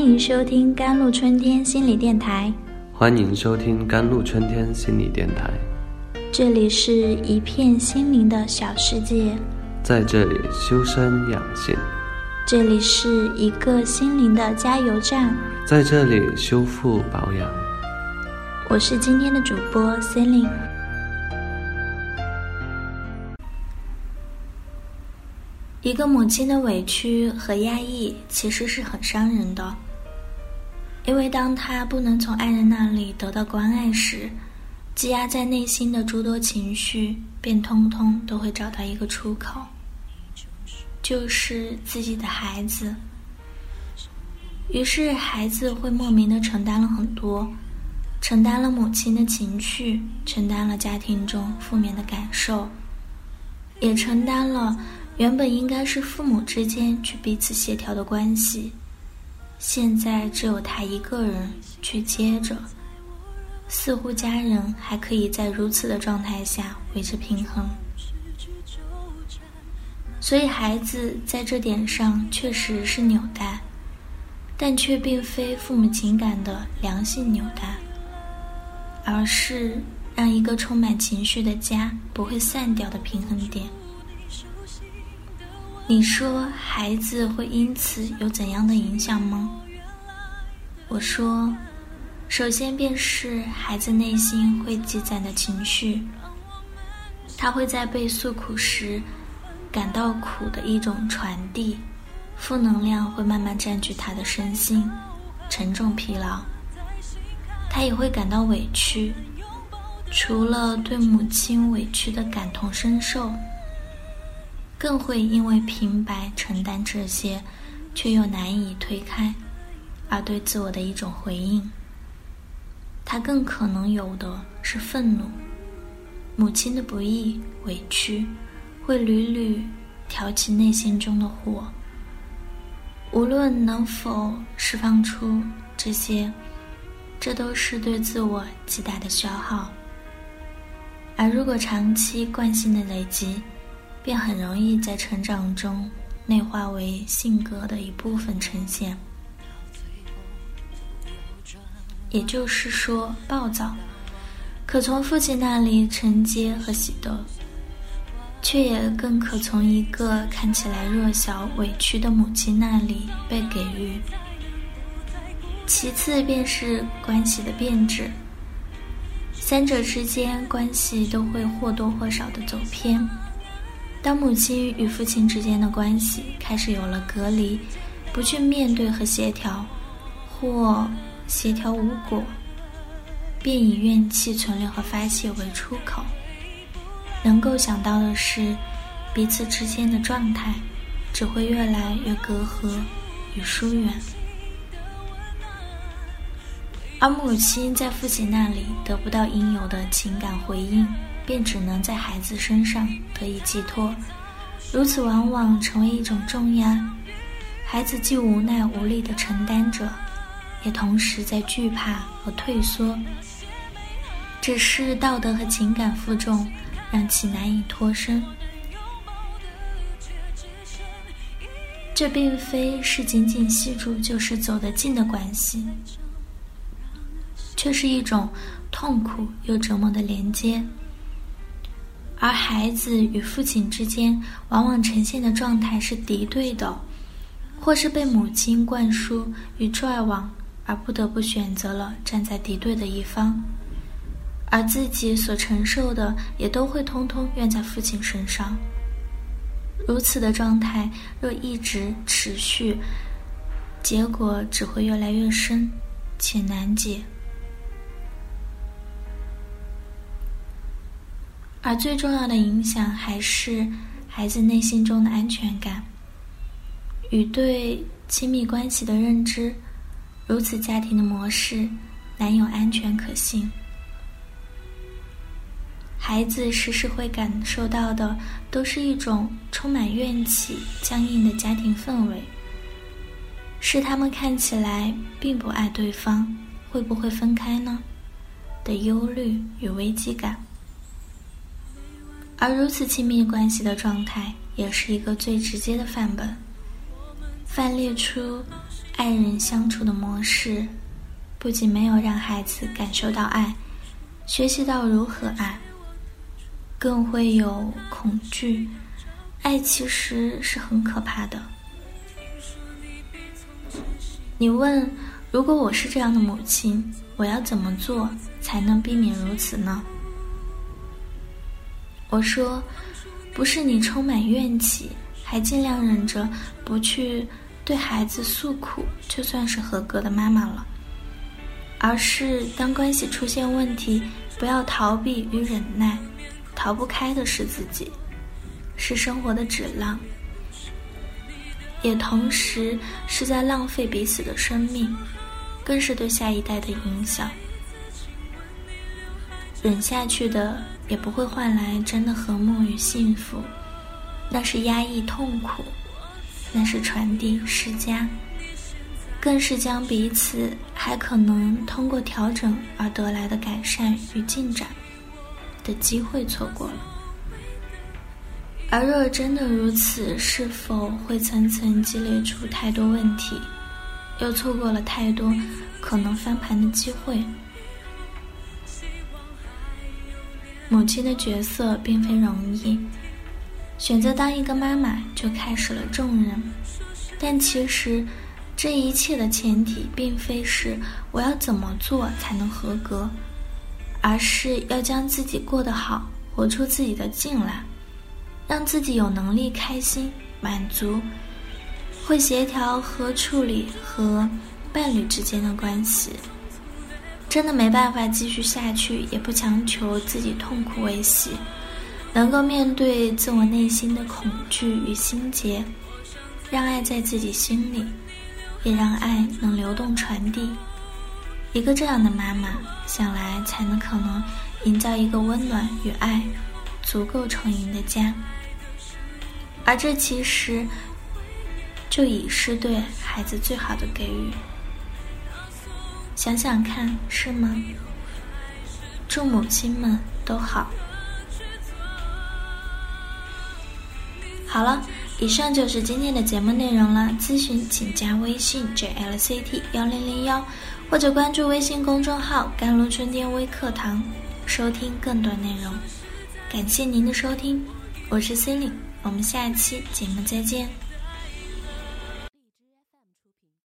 欢迎收听甘露春天心理电台。欢迎收听甘露春天心理电台。这里是一片心灵的小世界，在这里修身养性，这里是一个心灵的加油站，在这里修复保养。我是今天的主播 Celine。一个母亲的委屈和压抑其实是很伤人的，因为当他不能从爱人那里得到关爱时，积压在内心的诸多情绪便通通都会找到一个出口，就是自己的孩子。于是孩子会莫名的承担了很多，承担了母亲的情绪，承担了家庭中负面的感受，也承担了。原本应该是父母之间去彼此协调的关系，现在只有他一个人去接着，似乎家人还可以在如此的状态下维持平衡，所以孩子在这点上确实是纽带，但却并非父母情感的良性纽带，而是让一个充满情绪的家不会散掉的平衡点。你说孩子会因此有怎样的影响吗？我说，首先便是孩子内心会积攒的情绪，他会在被诉苦时感到苦的一种传递，负能量会慢慢占据他的身心，沉重疲劳。他也会感到委屈，除了对母亲委屈的感同身受。更会因为平白承担这些，却又难以推开，而对自我的一种回应。他更可能有的是愤怒，母亲的不易、委屈，会屡屡挑起内心中的火。无论能否释放出这些，这都是对自我极大的消耗。而如果长期惯性的累积，便很容易在成长中内化为性格的一部分呈现，也就是说，暴躁可从父亲那里承接和习得，却也更可从一个看起来弱小委屈的母亲那里被给予。其次便是关系的变质，三者之间关系都会或多或少的走偏。当母亲与父亲之间的关系开始有了隔离，不去面对和协调，或协调无果，便以怨气存留和发泄为出口。能够想到的是，彼此之间的状态只会越来越隔阂与疏远，而母亲在父亲那里得不到应有的情感回应。便只能在孩子身上得以寄托，如此往往成为一种重压。孩子既无奈无力的承担着，也同时在惧怕和退缩。只是道德和情感负重，让其难以脱身。这并非是仅仅系住就是走得近的关系，却是一种痛苦又折磨的连接。而孩子与父亲之间往往呈现的状态是敌对的，或是被母亲灌输与拽往，而不得不选择了站在敌对的一方，而自己所承受的也都会通通怨在父亲身上。如此的状态若一直持续，结果只会越来越深且难解。而最重要的影响还是孩子内心中的安全感与对亲密关系的认知。如此家庭的模式难有安全可信。孩子时时会感受到的都是一种充满怨气、僵硬的家庭氛围，是他们看起来并不爱对方，会不会分开呢？的忧虑与危机感。而如此亲密关系的状态，也是一个最直接的范本。范列出爱人相处的模式，不仅没有让孩子感受到爱，学习到如何爱，更会有恐惧。爱其实是很可怕的。你问，如果我是这样的母亲，我要怎么做才能避免如此呢？我说，不是你充满怨气，还尽量忍着不去对孩子诉苦，就算是合格的妈妈了。而是当关系出现问题，不要逃避与忍耐，逃不开的是自己，是生活的质量。也同时是在浪费彼此的生命，更是对下一代的影响。忍下去的也不会换来真的和睦与幸福，那是压抑痛苦，那是传递施加，更是将彼此还可能通过调整而得来的改善与进展的机会错过了。而若真的如此，是否会层层积累出太多问题，又错过了太多可能翻盘的机会？母亲的角色并非容易，选择当一个妈妈就开始了重任。但其实，这一切的前提并非是我要怎么做才能合格，而是要将自己过得好，活出自己的劲来。让自己有能力开心、满足，会协调和处理和伴侣之间的关系。真的没办法继续下去，也不强求自己痛苦维系，能够面对自我内心的恐惧与心结，让爱在自己心里，也让爱能流动传递。一个这样的妈妈，想来才能可能营造一个温暖与爱足够充盈的家。而这其实就已是对孩子最好的给予。想想看，是吗？祝母亲们都好。好了，以上就是今天的节目内容了。咨询请加微信 jlct 幺零零幺，或者关注微信公众号“甘露春天微课堂”，收听更多内容。感谢您的收听，我是 c e l i n e 我们下期节目再见。